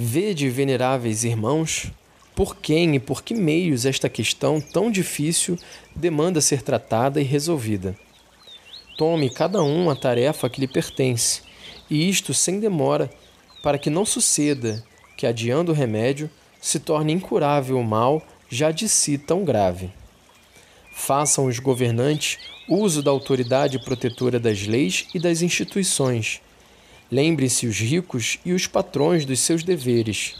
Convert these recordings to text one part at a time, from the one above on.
Vede, veneráveis irmãos, por quem e por que meios esta questão tão difícil demanda ser tratada e resolvida. Tome cada um a tarefa que lhe pertence, e isto sem demora, para que não suceda que, adiando o remédio, se torne incurável o mal já de si tão grave. Façam os governantes uso da autoridade protetora das leis e das instituições. Lembrem-se os ricos e os patrões dos seus deveres.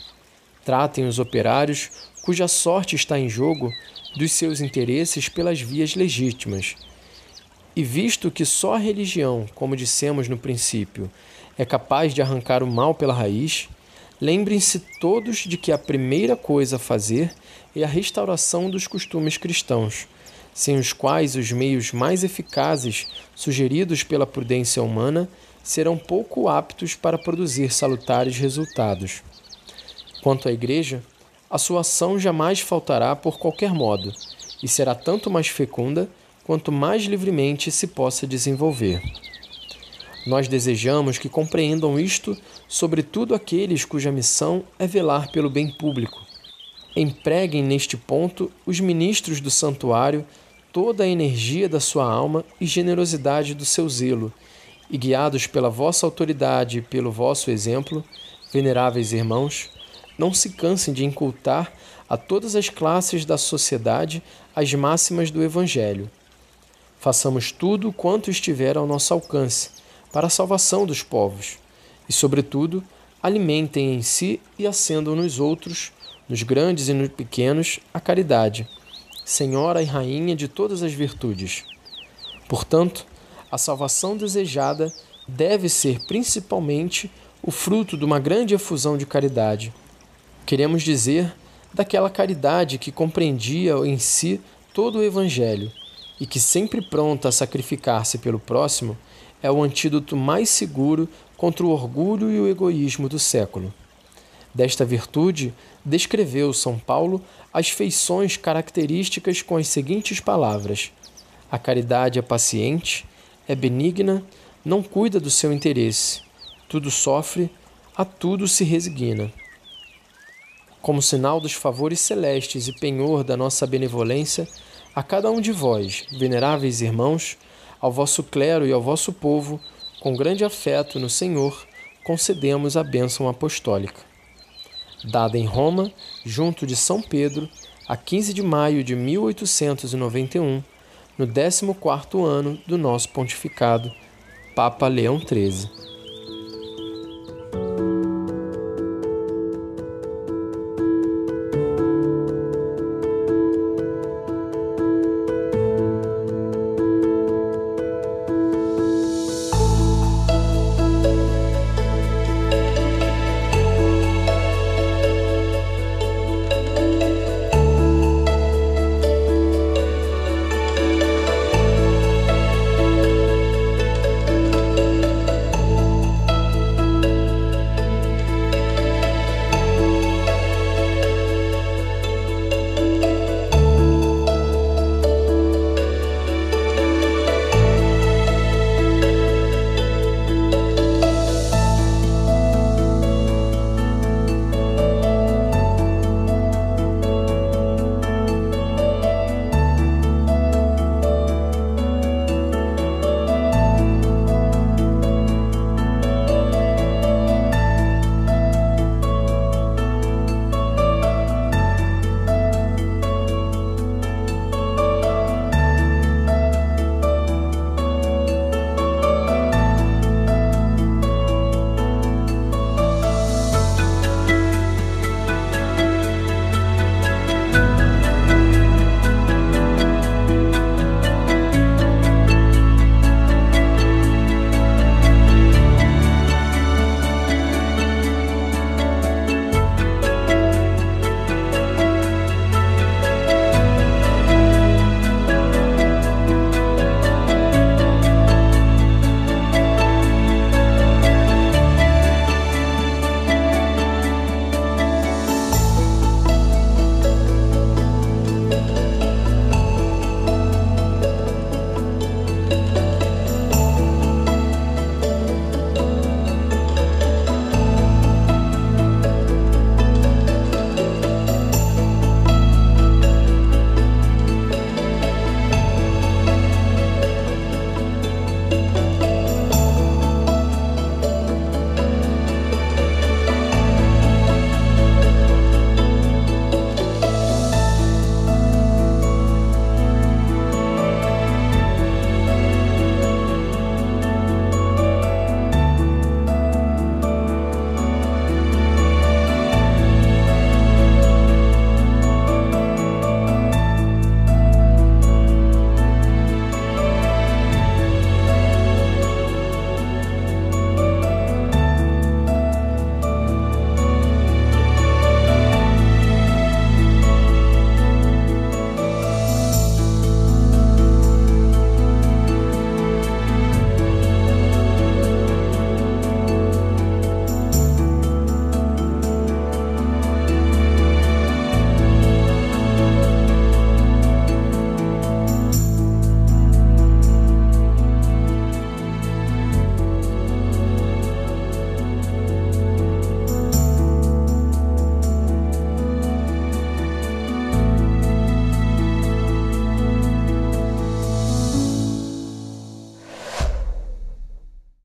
Tratem os operários, cuja sorte está em jogo, dos seus interesses pelas vias legítimas. E visto que só a religião, como dissemos no princípio, é capaz de arrancar o mal pela raiz, lembrem-se todos de que a primeira coisa a fazer é a restauração dos costumes cristãos sem os quais os meios mais eficazes sugeridos pela prudência humana serão pouco aptos para produzir salutares resultados. Quanto à Igreja, a sua ação jamais faltará por qualquer modo, e será tanto mais fecunda quanto mais livremente se possa desenvolver. Nós desejamos que compreendam isto, sobretudo aqueles cuja missão é velar pelo bem público. Empreguem neste ponto os ministros do santuário toda a energia da sua alma e generosidade do seu zelo, e guiados pela vossa autoridade e pelo vosso exemplo, veneráveis irmãos, não se cansem de incultar a todas as classes da sociedade as máximas do Evangelho. Façamos tudo quanto estiver ao nosso alcance para a salvação dos povos, e, sobretudo, alimentem em si e acendam nos outros, nos grandes e nos pequenos, a caridade Senhora e Rainha de todas as virtudes. Portanto, a salvação desejada deve ser principalmente o fruto de uma grande efusão de caridade. Queremos dizer daquela caridade que compreendia em si todo o Evangelho e que, sempre pronta a sacrificar-se pelo próximo, é o antídoto mais seguro contra o orgulho e o egoísmo do século. Desta virtude, descreveu São Paulo as feições características com as seguintes palavras: A caridade é paciente, é benigna, não cuida do seu interesse, tudo sofre, a tudo se resigna. Como sinal dos favores celestes e penhor da nossa benevolência, a cada um de vós, veneráveis irmãos, ao vosso clero e ao vosso povo, com grande afeto no Senhor, concedemos a bênção apostólica dada em Roma, junto de São Pedro, a 15 de maio de 1891, no 14º ano do nosso pontificado, Papa Leão XIII.